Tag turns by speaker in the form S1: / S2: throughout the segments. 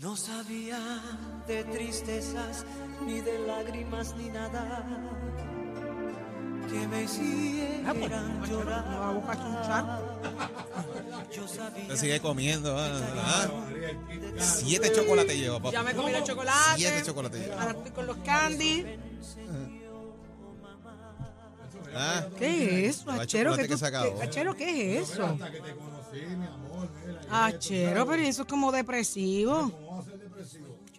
S1: No sabía de tristezas, ni de lágrimas, ni nada que me hicieran llorar. Yo sabía
S2: sigue comiendo. ah, ah. Siete chocolates lleva, papá.
S3: Ya me comí los chocolates.
S2: Siete chocolates lleva.
S3: Ahora estoy con los candy.
S2: Ah,
S3: ¿Qué es eso, Achero? ¿Qué
S2: que
S3: tú-
S2: se acabó.
S3: qué- Achero, ¿qué es eso? Achero, pero eso es como depresivo.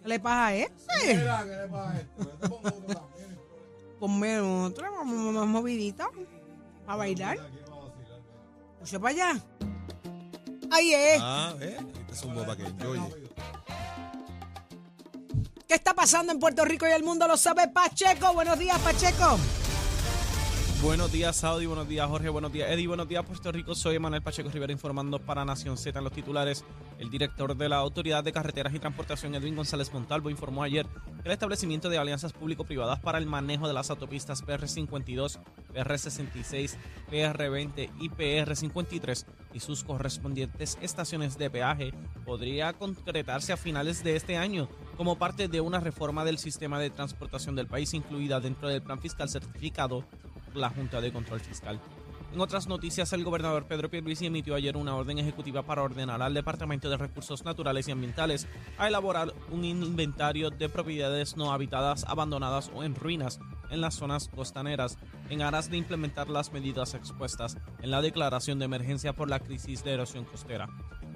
S3: ¿Qué le pasa a ese? Ponme otra, vamos más movidita. A bailar. Escucha para allá. Ahí es.
S2: ah, eh. Este es un boba que enjoye.
S3: ¿Qué está pasando en Puerto Rico y el mundo lo sabe Pacheco? Buenos días, Pacheco.
S4: Buenos días, Saudi. Buenos días, Jorge. Buenos días, Eddie. Buenos días, Puerto Rico. Soy Manuel Pacheco Rivera informando para Nación Z en los titulares. El director de la Autoridad de Carreteras y Transportación, Edwin González Montalvo, informó ayer que el establecimiento de alianzas público-privadas para el manejo de las autopistas PR52, PR66, PR20 y PR53 y sus correspondientes estaciones de peaje podría concretarse a finales de este año como parte de una reforma del sistema de transportación del país incluida dentro del plan fiscal certificado la Junta de Control Fiscal. En otras noticias, el gobernador Pedro Pierluisi emitió ayer una orden ejecutiva para ordenar al Departamento de Recursos Naturales y Ambientales a elaborar un inventario de propiedades no habitadas, abandonadas o en ruinas en las zonas costaneras, en aras de implementar las medidas expuestas en la declaración de emergencia por la crisis de erosión costera.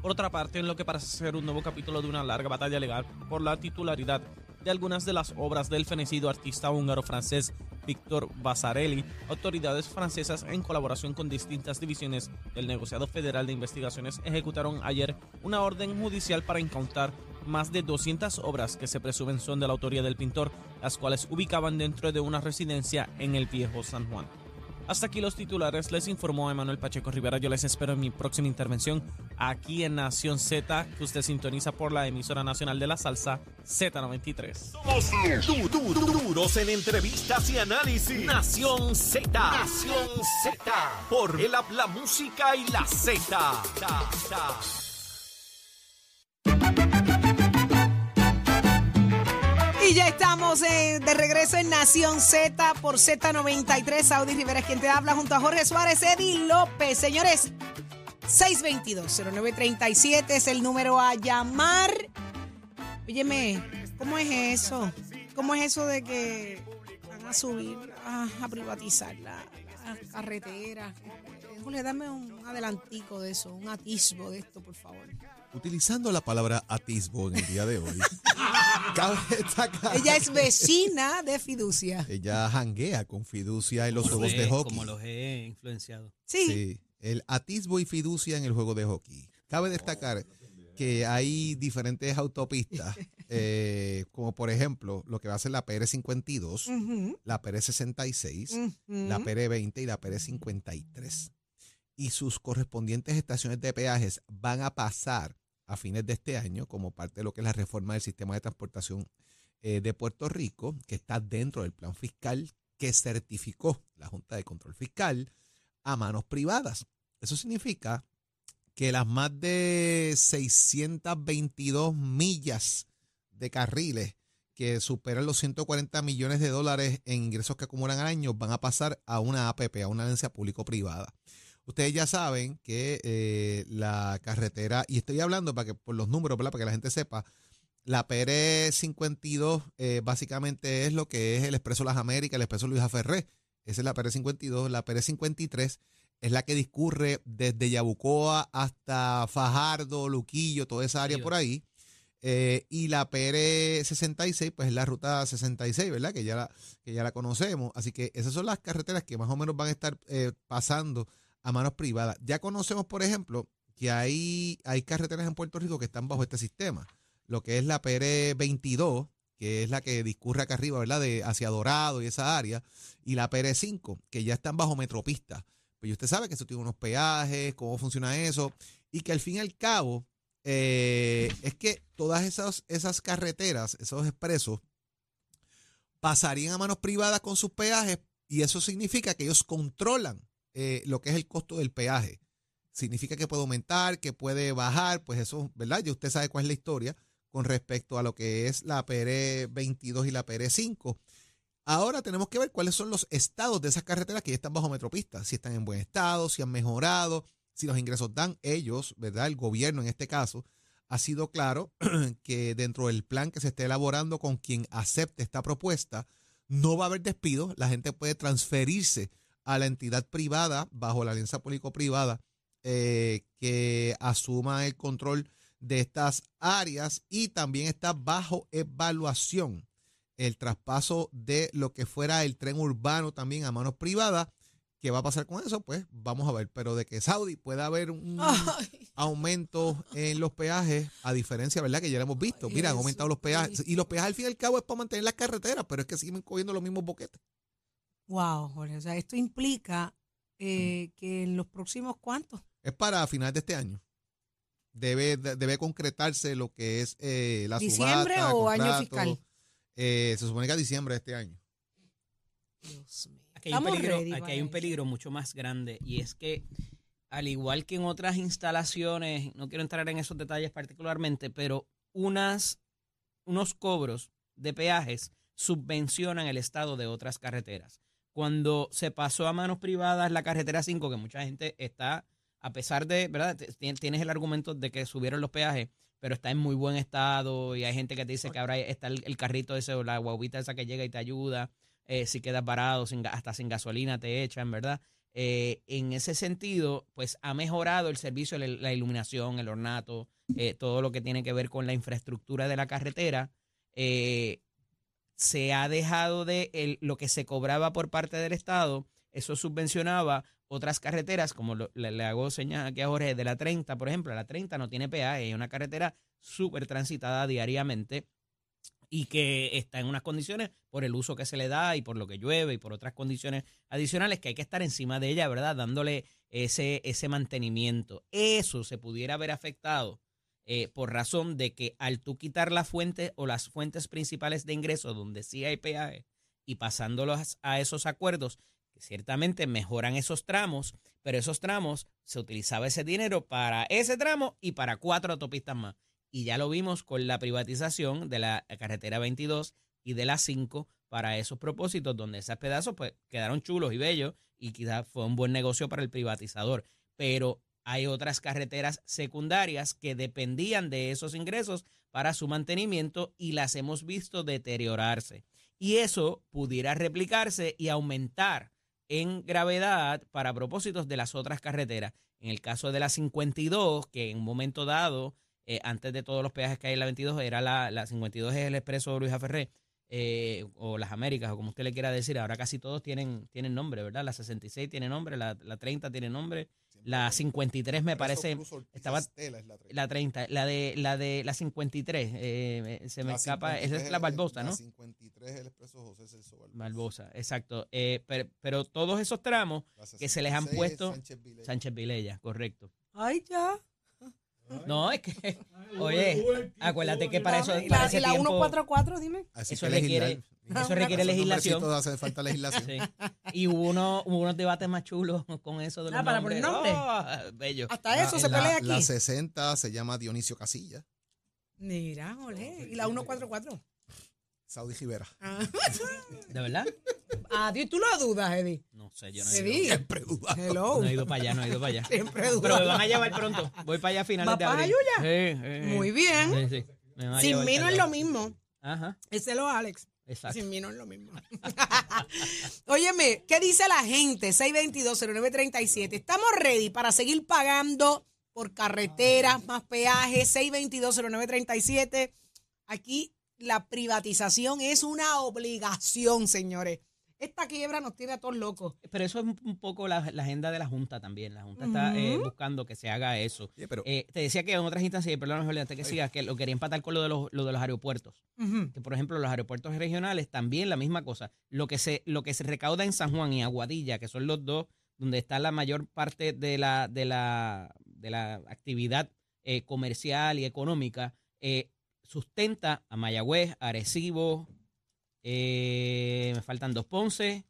S4: Por otra parte, en lo que parece ser un nuevo capítulo de una larga batalla legal por la titularidad de algunas de las obras del fenecido artista húngaro-francés Víctor Basarelli, autoridades francesas en colaboración con distintas divisiones del negociado federal de investigaciones ejecutaron ayer una orden judicial para incautar más de 200 obras que se presumen son de la autoría del pintor, las cuales ubicaban dentro de una residencia en el viejo San Juan. Hasta aquí los titulares, les informó Emanuel Pacheco Rivera. Yo les espero en mi próxima intervención aquí en Nación Z, que usted sintoniza por la emisora nacional de la salsa Z93.
S5: Somos du- du- du- duros en entrevistas y análisis. Nación Z. Nación Z. Por el habla música y la Z.
S3: Ya estamos eh, de regreso en Nación Z por Z93. Saudi Rivera quien te habla junto a Jorge Suárez, Eddie López. Señores, 622-0937 es el número a llamar. Óyeme, ¿cómo es eso? ¿Cómo es eso de que van a subir, a, privatizar la, la carretera? Jorge, dame un adelantico de eso, un atisbo de esto, por favor.
S2: Utilizando la palabra atisbo en el día de hoy, cabe destacar.
S3: Ella es vecina de Fiducia.
S2: Ella janguea con fiducia en los
S6: Como
S2: juegos de hockey.
S6: Como los he influenciado.
S3: Sí.
S2: Sí, el atisbo y fiducia en el juego de hockey. Cabe destacar que hay diferentes autopistas, eh, como por ejemplo lo que va a ser la PR52,
S3: Ujú,
S2: la PR66,
S3: ujú.
S2: la PR20 y la PR53. Y sus correspondientes estaciones de peajes van a pasar a fines de este año como parte de lo que es la reforma del sistema de transportación eh, de Puerto Rico, que está dentro del plan fiscal que certificó la Junta de Control Fiscal a manos privadas. Eso significa que las más de 622 millas de carriles que superan los 140 millones de dólares en ingresos que acumulan al año van a pasar a una APP, a una alianza público-privada. Ustedes ya saben que eh, la carretera, y estoy hablando para que por los números, ¿verdad? para que la gente sepa, la PR52 eh, básicamente es lo que es el Expreso Las Américas, el Expreso Luis Ferré. Esa es la PR52. La PR53 es la que discurre desde Yabucoa hasta Fajardo, Luquillo, toda esa área por ahí. Eh, y la PR66, pues es la ruta 66, ¿verdad? Que ya la, que ya la conocemos. Así que esas son las carreteras que más o menos van a estar eh, pasando a manos privadas. Ya conocemos, por ejemplo, que hay, hay carreteras en Puerto Rico que están bajo este sistema. Lo que es la PR 22, que es la que discurre acá arriba, ¿verdad? De hacia Dorado y esa área, y la PR 5, que ya están bajo metropista. Pues usted sabe que eso tiene unos peajes, cómo funciona eso, y que al fin y al cabo eh, es que todas esas, esas carreteras, esos expresos, pasarían a manos privadas con sus peajes y eso significa que ellos controlan eh, lo que es el costo del peaje. Significa que puede aumentar, que puede bajar, pues eso, ¿verdad? Ya usted sabe cuál es la historia con respecto a lo que es la PR 22 y la PR 5. Ahora tenemos que ver cuáles son los estados de esas carreteras que ya están bajo metropista, si están en buen estado, si han mejorado, si los ingresos dan ellos, ¿verdad? El gobierno en este caso, ha sido claro que dentro del plan que se esté elaborando con quien acepte esta propuesta, no va a haber despido, la gente puede transferirse a la entidad privada bajo la alianza público-privada eh, que asuma el control de estas áreas y también está bajo evaluación el traspaso de lo que fuera el tren urbano también a manos privadas ¿Qué va a pasar con eso? Pues vamos a ver. Pero de que Saudi pueda haber un aumento en los peajes, a diferencia, ¿verdad? Que ya lo hemos visto. Mira, han aumentado los peajes. Y los peajes al fin y al cabo es para mantener las carreteras, pero es que siguen cogiendo los mismos boquetes.
S3: Wow, Jorge. O sea, esto implica eh, que en los próximos cuántos.
S2: Es para finales de este año. Debe, debe concretarse lo que es eh, la
S3: ¿Diciembre o año fiscal?
S2: Eh, se supone que a diciembre de este año.
S6: Dios mío aquí hay, un peligro, aquí hay un peligro mucho más grande y es que al igual que en otras instalaciones, no quiero entrar en esos detalles particularmente, pero unas, unos cobros de peajes subvencionan el estado de otras carreteras. Cuando se pasó a manos privadas la carretera 5, que mucha gente está, a pesar de, ¿verdad? Tienes el argumento de que subieron los peajes, pero está en muy buen estado y hay gente que te dice que ahora está el, carrito ese o la guaguita esa que llega y te ayuda eh, si quedas parado, sin, hasta sin gasolina te echan, ¿verdad? Eh, en ese sentido, pues ha mejorado el servicio, la iluminación, el ornato, eh, todo lo que tiene que ver con la infraestructura de la carretera. Se ha dejado de lo que se cobraba por parte del Estado, eso subvencionaba otras carreteras, como le, hago señal aquí a Jorge, de la 30, por ejemplo, la 30 no tiene peaje, es una carretera súper transitada diariamente y que está en unas condiciones por el uso que se le da y por lo que llueve y por otras condiciones adicionales que hay que estar encima de ella, ¿verdad? Dándole ese, ese mantenimiento. Eso se pudiera haber afectado eh, por razón de que al tú quitar la fuente o las fuentes principales de ingreso donde sí hay peaje y pasándolos a esos acuerdos, que ciertamente mejoran esos tramos, pero esos tramos se utilizaba ese dinero para ese tramo y para cuatro autopistas más y ya lo vimos con la privatización de la carretera 22 y de la 5 para esos propósitos, donde esos pedazos pues quedaron chulos y bellos y quizás fue un buen negocio para el privatizador. Pero hay otras carreteras secundarias que dependían de esos ingresos para su mantenimiento y las hemos visto deteriorarse. Y eso pudiera replicarse y aumentar en gravedad para propósitos de las otras carreteras. En el caso de la 52, que en un momento dado eh, antes de todos los peajes que hay en la 22, era la, la 52 es el expreso Luis Ferré, eh, o las Américas, o como usted le quiera decir. Ahora casi todos tienen, tienen nombre, ¿verdad? La 66 tiene nombre, la, la 30 tiene nombre, la 53 me parece estaba la, 30, la de la de la 53 eh, se me escapa, esa es la Barbosa, ¿no? La
S2: 53 es el expreso José Celso Barbosa.
S6: Barbosa, exacto. pero, pero, todos esos tramos que se les han puesto Sánchez Vilella. Sánchez Vilella, correcto.
S3: Ay, ya.
S6: No, es que, oye, acuérdate que para eso.
S3: ¿Y la, la 144, dime?
S6: eso requiere, eso requiere legislación.
S2: hace falta legislación. Sí.
S6: Y hubo, uno, hubo unos debates más chulos con eso de los ah,
S3: para poner nombre.
S6: Oh, bello.
S3: Hasta eso se pelea aquí.
S2: La 60 se llama Dionisio Casilla.
S3: Mira, ole. ¿Y la 144?
S2: Saudi Rivera. Ah.
S6: ¿De verdad?
S3: Ah, ¿tú lo dudas, Eddie?
S6: No sé, yo no he ido.
S2: Siempre dudas.
S6: No he ido para allá, no he ido para allá.
S3: Siempre dudas.
S6: Pero me van a llevar pronto. Voy para allá a finales de abril.
S3: Sí, sí, Muy bien. Sí, sí. Sin mí no es lo mismo.
S6: Ajá.
S3: Ese es lo Alex.
S6: Exacto.
S3: Sin mí no es lo mismo. Óyeme, ¿qué dice la gente? 622-0937. Estamos ready para seguir pagando por carreteras, más peajes. 622-0937. Aquí la privatización es una obligación, señores. Esta quiebra nos tiene a todos locos.
S6: Pero eso es un poco la, la agenda de la Junta también. La Junta está eh, buscando que se haga eso.
S2: Pero
S6: Eh, te decía que en otras instancias, y perdón, Jorge, antes que sigas, que lo quería empatar con lo de los, lo de los aeropuertos. Que, por ejemplo, los aeropuertos regionales también la misma cosa. Lo que se, lo que se recauda en San Juan y Aguadilla, que son los dos donde está la mayor parte de la, de la, de la actividad eh, comercial y económica, eh, sustenta a Mayagüez, Arecibo, eh, me faltan dos Ponce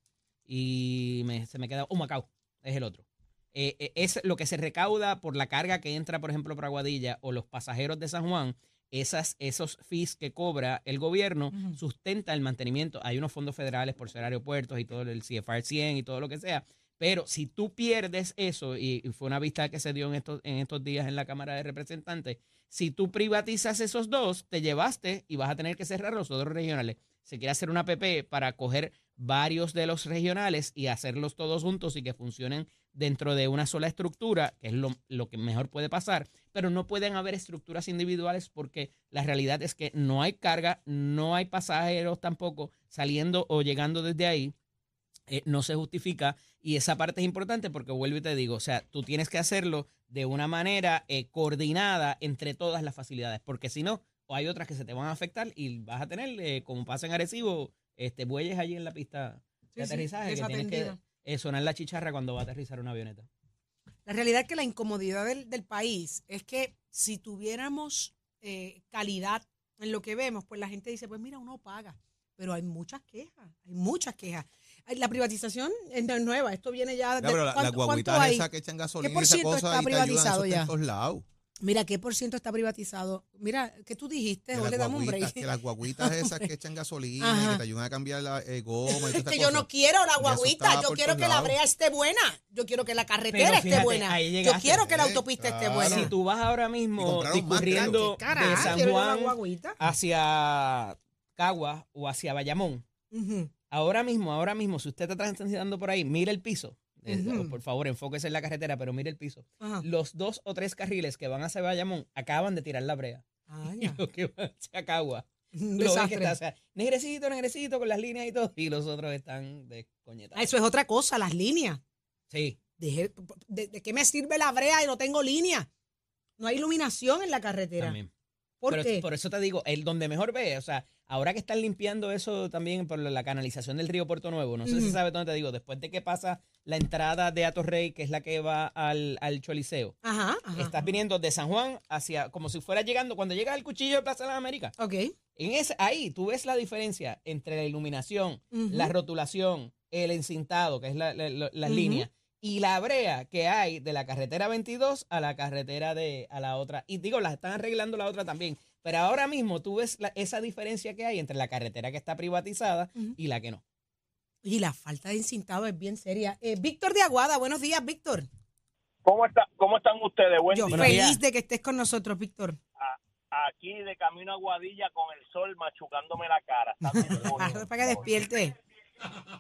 S6: y me- se me queda, oh, Macao, es el otro. Eh, eh, es lo que se recauda por la carga que entra, por ejemplo, por Aguadilla o los pasajeros de San Juan, esas, esos fees que cobra el gobierno
S3: Ujú.
S6: sustenta el mantenimiento. Hay unos fondos federales por ser aeropuertos y todo el CFR 100 y todo lo que sea. Pero si tú pierdes eso, y, y fue una vista que se dio en estos, en estos días en la Cámara de Representantes, si tú privatizas esos dos, te llevaste y vas a tener que cerrar los otros regionales. Se quiere hacer una PP para coger varios de los regionales y hacerlos todos juntos y que funcionen dentro de una sola estructura, que es lo, lo que mejor puede pasar, pero no pueden haber estructuras individuales porque la realidad es que no hay carga, no hay pasajeros tampoco saliendo o llegando desde ahí. eh, no se justifica y esa parte es importante porque vuelvo y te digo, o sea, tú tienes que hacerlo de una manera eh, coordinada entre todas las facilidades, porque si no, o hay otras que se te van a afectar y vas a tener, eh, como pasa en Arecibo, este, bueyes allí en la pista
S3: Sí,
S6: de
S3: sí,
S6: aterrizaje que tienes que eh, sonar la chicharra cuando va a aterrizar una avioneta.
S3: La realidad es que la incomodidad del, del país es que si tuviéramos eh, calidad en lo que vemos, pues la gente dice, pues mira, uno paga. Pero hay muchas quejas, hay muchas quejas. La privatización es no es nueva, esto viene ya... De-
S2: pero la- las
S3: ¿cuánto- cuánto
S2: guaguitas
S3: hay?
S2: esas que echan gasolina
S3: por
S2: y esa
S3: ciento
S2: cosa
S3: está
S2: y te ayudan,
S3: privatizado
S2: en
S3: ya?
S2: todos lados.
S3: Mira, ¿qué por ciento está privatizado? Mira, ¿qué tú dijiste?
S2: Que
S3: le damos un
S2: guaguitas,
S3: break.
S2: que las guaguitas esas que echan gasolina y
S3: Ajá.
S2: que te ayudan a cambiar la eh, goma y
S3: Es que yo no quiero la guaguita, yo quiero que la brea esté buena, yo quiero que la carretera esté buena, yo quiero que la
S2: Eh,
S3: autopista esté
S2: claro.
S3: buena.
S6: Si tú vas ahora mismo discurriendo de San Juan hacia Cagua o hacia Bayamón, ahora mismo, ahora mismo, si usted está transitando por ahí, mire el piso. Eh,
S3: Ujú.
S6: Por favor, enfóquese en la carretera, pero mire el piso.
S3: Ajá.
S6: Los dos o tres carriles que van hacia Bayamón acaban de tirar la brea.
S3: Ah,
S6: Y
S3: ya.
S6: los que van hacia Cagua. Lo que está, o sea, negrecito, negrecito, con las líneas y todo. Y los otros están descoñetados.
S3: Ah, Eso es otra cosa, las líneas.
S6: Sí.
S3: Deje- ¿De, de qué me sirve la brea y no tengo línea? No hay iluminación en la carretera.
S6: También.
S3: ¿Por
S6: Pero
S3: qué?
S6: por eso te digo, el donde mejor ve, o sea, ahora que están limpiando eso también por la canalización del río Puerto Nuevo, no sé si sabes dónde te digo, después de que pasa la entrada de Atorrey, que es la que va al, al Choliseo,
S3: Ajá, ajá.
S6: estás viniendo de San Juan hacia, como si fuera llegando, cuando llegas al cuchillo de Plaza de las Américas,
S3: Ok.
S6: en ese, ahí tú ves la diferencia entre la iluminación, la rotulación, el encintado, que es la- la- la- las líneas, y la brea que hay de la carretera 22 a la carretera de a la otra. Y digo, las están arreglando la otra también. Pero ahora mismo tú ves la- esa diferencia que hay entre la carretera que está privatizada y la que no.
S3: Y la falta de encintado es bien seria. Eh, Víctor de Aguada, buenos días, Víctor.
S7: ¿Cómo, está, ¿Cómo están ustedes? Buen
S3: Yo
S7: día.
S3: Feliz de que estés con nosotros, Víctor.
S7: Aquí de camino a Guadilla con el sol machucándome la cara. Está bien bonito.
S3: Para que despierte.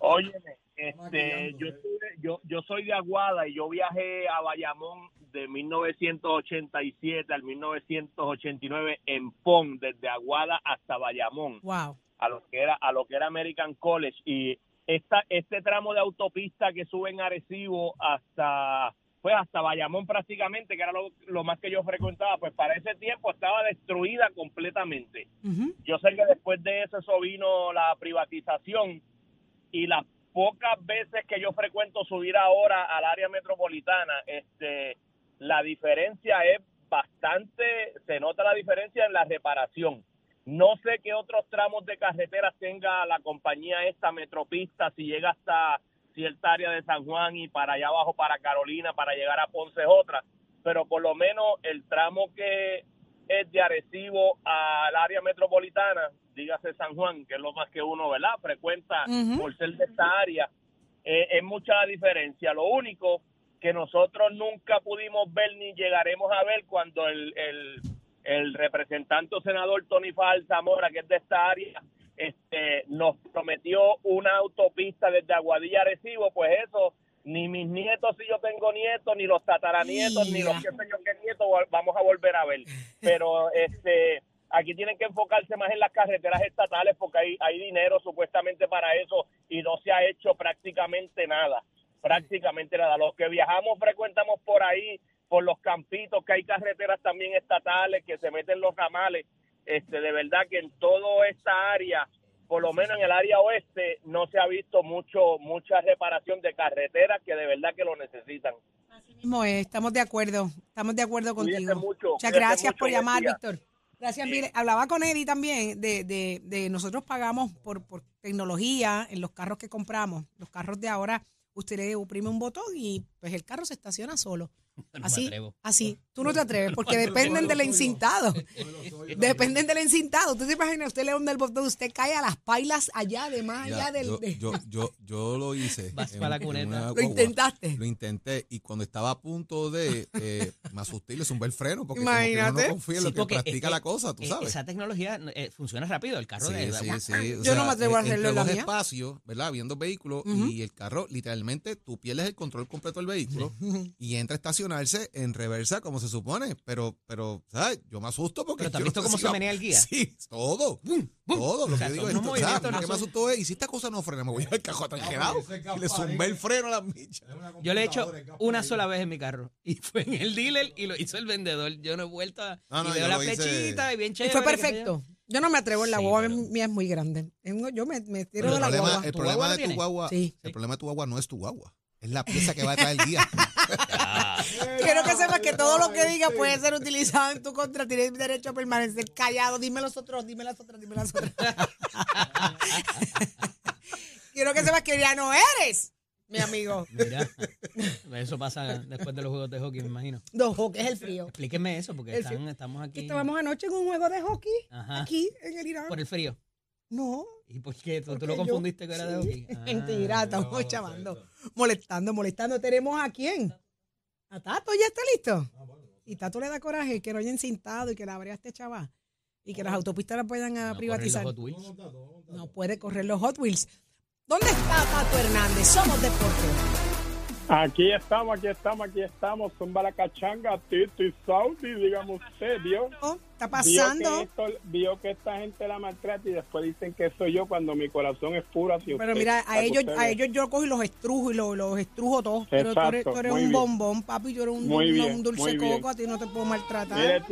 S7: Óyeme, este, yo, estuve- yo, yo soy de Aguada y yo viajé a Bayamón de 1987 al 1989 en PON, desde Aguada hasta Bayamón.
S3: Wow.
S7: a lo que era a lo que era American College y esta este tramo de autopista que sube en Arecibo hasta pues hasta Bayamón prácticamente que era lo, lo más que yo frecuentaba pues para ese tiempo estaba destruida completamente yo sé que después de eso, eso vino la privatización y las pocas veces que yo frecuento subir ahora al área metropolitana, este, la diferencia es bastante, se nota la diferencia en la reparación. No sé qué otros tramos de carreteras tenga la compañía esta Metropista, si llega hasta cierta área de San Juan y para allá abajo, para Carolina, para llegar a Ponce es otra, pero por lo menos el tramo que es de Arecibo al área metropolitana, dígase San Juan, que es lo más que uno, ¿verdad? Frecuenta por ser de esta área, eh, es mucha la diferencia. Lo único que nosotros nunca pudimos ver ni llegaremos a ver cuando el, el, el representante o senador Tony Fajal Zamora, que es de esta área, este, nos prometió una autopista desde Aguadilla a Arecibo, pues eso, ni mis nietos, si yo tengo nietos, ni los tataranietos, ni los que sé yo qué nietos vamos a volver a ver. Pero este aquí tienen que enfocarse más en las carreteras estatales porque hay, hay dinero supuestamente para eso y no se ha hecho prácticamente nada, prácticamente nada. Los que viajamos frecuentamos por ahí, por los campitos, que hay carreteras también estatales que se meten los ramales, este, de verdad que en toda esta área, por lo menos en el área oeste, no se ha visto mucho mucha reparación de carreteras que de verdad que lo necesitan.
S3: Así mismo es, estamos de acuerdo, estamos de acuerdo contigo.
S7: mucho,
S3: Muchas gracias
S7: mucho,
S3: por llamar,
S7: día.
S3: Víctor. Gracias, mire, hablaba con Eddie también de, de, de nosotros pagamos por, por tecnología en los carros que compramos. Los carros de ahora, usted le oprime un botón y pues el carro se estaciona solo.
S6: No me
S3: Así,
S6: atrevo.
S3: así. Tú no te atreves porque dependen del encintado. Dependen del encintado. Tú te imaginas, usted le hunde el botón, usted cae a las pailas allá de más
S2: Ya,
S3: allá del...
S2: yo,
S3: de-
S2: yo, yo, yo lo hice.
S6: Vas
S2: en-
S6: pa' la
S2: en
S6: cuneta.
S2: una
S3: ¿Lo intentaste?
S2: Lo intenté y cuando estaba a punto de, eh, me asusté y le zumbé el freno porque como que uno
S3: Imagínate.
S2: no confía en
S6: Sí,
S2: lo que practica
S6: es
S2: la cosa, tú
S6: eh,
S2: sabes.
S6: Esa tecnología eh, funciona rápido, el carro
S2: Sí,
S6: de
S2: sí, sí. O
S3: Yo no me atrevo a hacerlo en la mía.
S2: espacios, ¿verdad? Viendo vehículos y el carro, literalmente, tú pierdes el control completo del vehículo y entra a estacionarse en reversa como se supone. Pero, pero, ¿sabes? Yo me asusto porque.
S6: Pero ¿tú has
S2: no
S6: visto cómo se menea el guía?
S2: Sí, todo. Todo. Lo
S6: O sea,
S2: que digo es,
S6: unos
S2: o sea,
S6: movimientos,
S2: lo
S6: no
S2: que me asustó es, y si esta cosa no frena, me voy al cajón atrás y le zumbé el freno a la micha.
S6: Yo le he hecho una sola vez en mi carro y fue en el dealer y lo hizo el vendedor. Yo no he vuelto a.
S2: Ah, no,
S6: y veo la
S2: hice-
S6: flechita y bien
S3: Y
S6: chévere.
S3: fue
S6: sé yo.
S3: perfecto. Yo no me atrevo en la
S6: Sí,
S3: guagua
S6: pero-
S3: mía es muy grande. Yo me, me tiro
S2: Pero
S3: de
S2: el
S3: la
S2: problema,
S3: guagua.
S2: el
S6: ¿Tu
S2: problema
S6: guagua
S2: de tu guagua,
S3: Sí.
S2: el problema de tu guagua no es tu guagua. Es la pieza que va detrás del guía.
S3: Quiero que sepas que todo lo que diga puede ser utilizado en tu contra. Tienes derecho a permanecer callado. Dime los otros, dime las otras, dime las otras. Quiero que sepas que ya no eres, mi amigo.
S6: Mira, eso pasa después de los juegos de hockey, me imagino.
S3: No, que es el frío.
S6: Explíqueme eso, porque están- estamos aquí.
S3: Estábamos anoche en un juego de hockey,
S6: Ajá.
S3: aquí en el Irán.
S6: Por el frío.
S3: No.
S6: ¿Y por qué? ¿Tú, lo
S3: yo-
S6: confundiste que era de
S3: sí,
S6: hockey? Ah,
S3: Mentira, estamos chavando. Molestando, molestando. ¿Tenemos a quién? ¿A Tato? ¿Ya está listo? Y Tato le da coraje que no haya encintado y que la abrea este chaval. Y que las autopistas la puedan ah,
S6: no,
S3: privatizar.
S6: correr los Hot Wheels.
S3: No puede correr los Hot Wheels. ¿Dónde está Tato Hernández? Somos deporte.
S8: Aquí estamos, aquí estamos, aquí estamos. Zumba la cachanga, Tito y Saudi, dígame usted, ¿vio?
S3: Oh, Está
S8: Vio
S3: pasando.
S8: que, esto- vio que esta gente la maltrata y después dicen que soy yo cuando mi corazón es puro
S3: Pero
S8: usted,
S3: mira, a ellos, a ellos yo cojo y los estrujo y los, los estrujo todos. Pero tú eres,
S8: Exacto,
S3: tú eres un
S8: bien.
S3: bombón, papi. Yo eres un,
S8: Muy
S3: dulce
S8: muy
S3: coco. A ti no te puedo maltratar.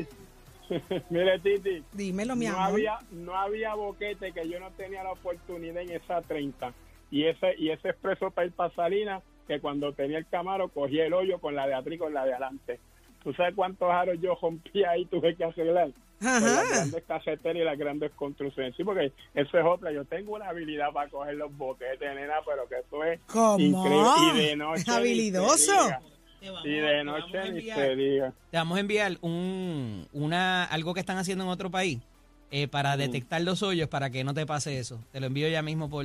S8: Mire, Titi,
S3: Dímelo, mi
S8: no
S3: amor.
S8: había, no había boquete que yo no tenía la oportunidad en esa 30. Y ese, y ese expreso para ir para Salinas, que cuando tenía el Camaro cogía el hoyo con la de atrás y con la de adelante. ¿Tú sabes cuántos aros yo rompí ahí tuve que arreglar? Con las
S3: Ajá.
S8: grandes caseteras y las grandes construcciones. Sí, porque eso es otra. Yo tengo una habilidad para coger los boquetes, nena, pero que eso es
S3: ¿Cómo?
S8: increíble. Y de noche.
S3: Es habilidoso.
S6: vamos-
S8: Y de noche ni se diga.
S6: Te vamos a enviar un, una, algo que están haciendo en otro país eh, para detectar los hoyos para que no te pase eso. Te lo envío ya mismo por,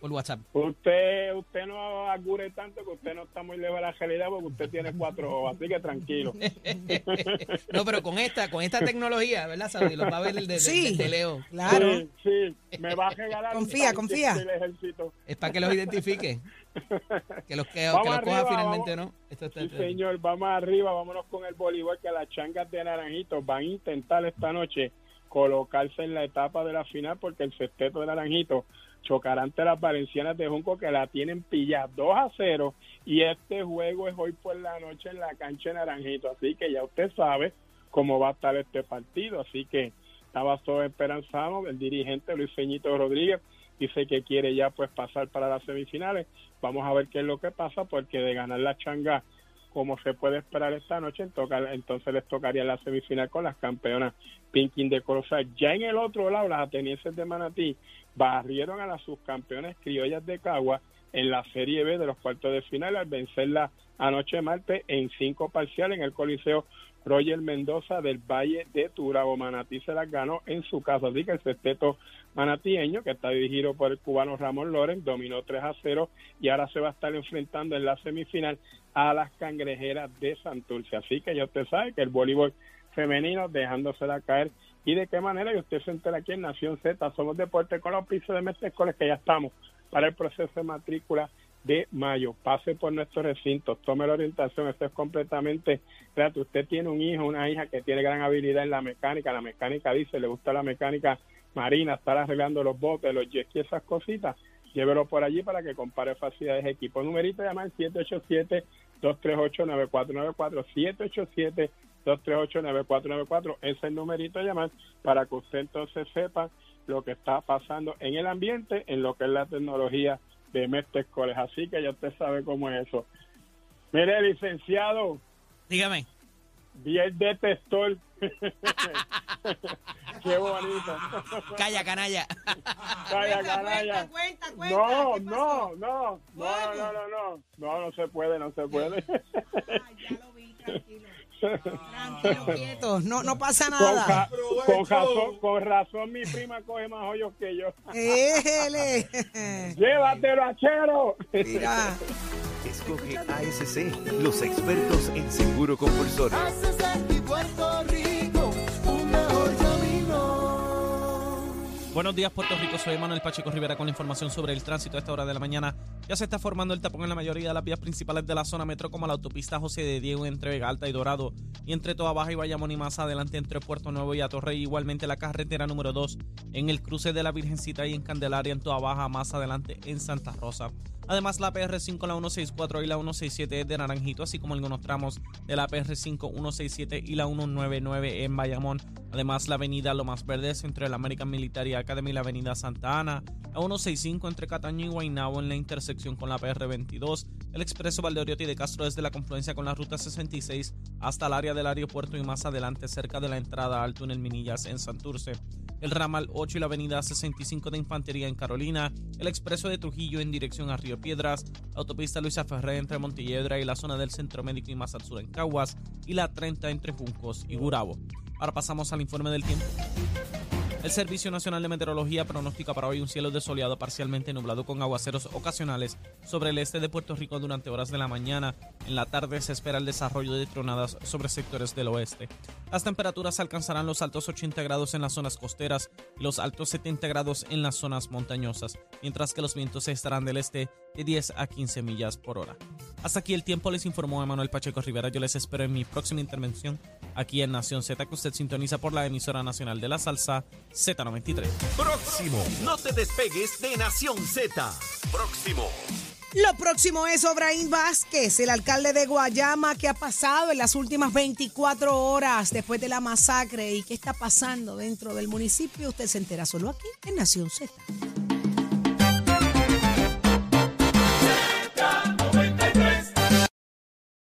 S6: por WhatsApp.
S8: Usted, usted no agure tanto que usted no está muy lejos de la realidad porque usted tiene cuatro ojos, así que tranquilo.
S6: No, pero con esta, con esta tecnología, ¿verdad, Saudi? Los va a ver el de, de-
S3: Sí.
S6: de Leo.
S3: Claro.
S8: Sí, sí, me va a regalar un
S3: Confía, confía.
S6: Es para que los identifique. Que los, que, que los coja finalmente o
S8: vamos.
S6: no. Esto está-
S8: Sí, señor, vamos arriba, vámonos con el voleibol, que las changas de Naranjito van a intentar esta noche colocarse en la etapa de la final porque el sexteto de Naranjito chocará ante las valencianas de Junco que la tienen pillada 2 a 0 y este juego es hoy por la noche en la cancha de Naranjito, así que ya usted sabe cómo va a estar este partido, así que estaba todo esperanzado, el dirigente Luis Feñito Rodríguez. Dice que quiere ya pues pasar para las semifinales, vamos a ver qué es lo que pasa porque de ganar la changa como se puede esperar esta noche, entonces les tocaría la semifinal con las campeonas Pinkin de Corozal. Ya en el otro lado, las atenienses de Manatí barrieron a las subcampeonas criollas de Cagua en la Serie B de los cuartos de final al vencerla anoche martes en cinco parciales en el Coliseo Roger Mendoza del Valle de Turabo. Manatí se las ganó en su casa, así que el sexteto manatieño, que está dirigido por el cubano Ramón Loren, dominó 3 a 0 y ahora se va a estar enfrentando en la semifinal a las cangrejeras de Santurce. Así que ya usted sabe que el voleibol femenino dejándosela caer y de qué manera y usted se entera aquí en Nación Z, somos deporte con los pisos de Mestre que ya estamos para el proceso de matrícula de mayo. Pase por nuestro recinto, tome la orientación, esto es completamente gratis. Usted tiene un hijo, una hija que tiene gran habilidad en la mecánica, la mecánica dice, le gusta la mecánica marina, estar arreglando los botes, los jet y esas cositas, llévelo por allí para que compare facilidades de equipo. Numerito llamar 787-238-9494, 787-238-9494, ese es el numerito llamar para que usted entonces sepa lo que está pasando en el ambiente, en lo que es la tecnología de Mestre College. Así que ya usted sabe cómo es eso. Mire, licenciado,
S6: Dígame.
S8: vi el detector. Qué bonito.
S6: Calla, canalla.
S8: Calla, canalla.
S3: cuenta, cuenta,
S8: No, no, no, no, no, no, no, no, no, no se puede, no se puede.
S3: Ya lo vi, tranquilo. Tranquilo, quieto. No, no pasa
S8: Con,
S3: nada.
S8: ja- con razón, con razón mi prima coge más hoyos que yo.
S3: Éjele.
S8: Llévatelo, achero.
S3: Mira.
S5: Escoge ASC, los expertos en seguro compulsorio.
S4: Buenos días, Puerto Rico. Soy Manuel Pacheco Rivera con la información sobre el tránsito a esta hora de la mañana. Ya se está formando el tapón en la mayoría de las vías principales de la zona metro, como la autopista José de Diego entre Vega Alta y Dorado, y entre Toa Baja y Bayamón y más adelante entre Puerto Nuevo y Atorrey. Igualmente la carretera número 2 en el cruce de la Virgencita y en Candelaria en Toa Baja, más adelante en Santa Rosa. Además, la PR5, la 164 y la 167 es de Naranjito, así como algunos tramos de la PR5, 167 y la 199 en Bayamón. Además, la avenida Lomas Verdes entre la American Military Academy y la avenida Santa Ana, la 165 entre Cataño y Guaynabo en la intersección con la PR22, el expreso Valdeoriotti de Castro desde la confluencia con la ruta 66 hasta el área del aeropuerto y más adelante cerca de la entrada al túnel Minillas en Santurce el ramal 8 y la avenida 65 de Infantería en Carolina, el expreso de Trujillo en dirección a Río Piedras, la autopista Luisa Ferré entre Montelledra y la zona del Centro Médico y más al sur en Caguas, y la 30 entre Juncos y Gurabo. Ahora pasamos al informe del tiempo. El Servicio Nacional de Meteorología pronostica para hoy un cielo desoleado parcialmente nublado con aguaceros ocasionales sobre el este de Puerto Rico durante horas de la mañana. En la tarde se espera el desarrollo de tronadas sobre sectores del oeste. Las temperaturas alcanzarán los altos 80 grados en las zonas costeras y los altos 70 grados en las zonas montañosas, mientras que los vientos estarán del este de 10 a 15 millas por hora. Hasta aquí el tiempo les informó Emanuel Pacheco Rivera. Yo les espero en mi próxima intervención aquí en Nación Z, que usted sintoniza por la emisora nacional de la salsa Z93.
S5: Próximo. No te despegues de Nación Z. Próximo.
S3: Lo próximo es Obraín Vázquez, el alcalde de Guayama, que ha pasado en las últimas 24 horas después de la masacre y qué está pasando dentro del municipio. Usted se entera solo aquí en Nación Z.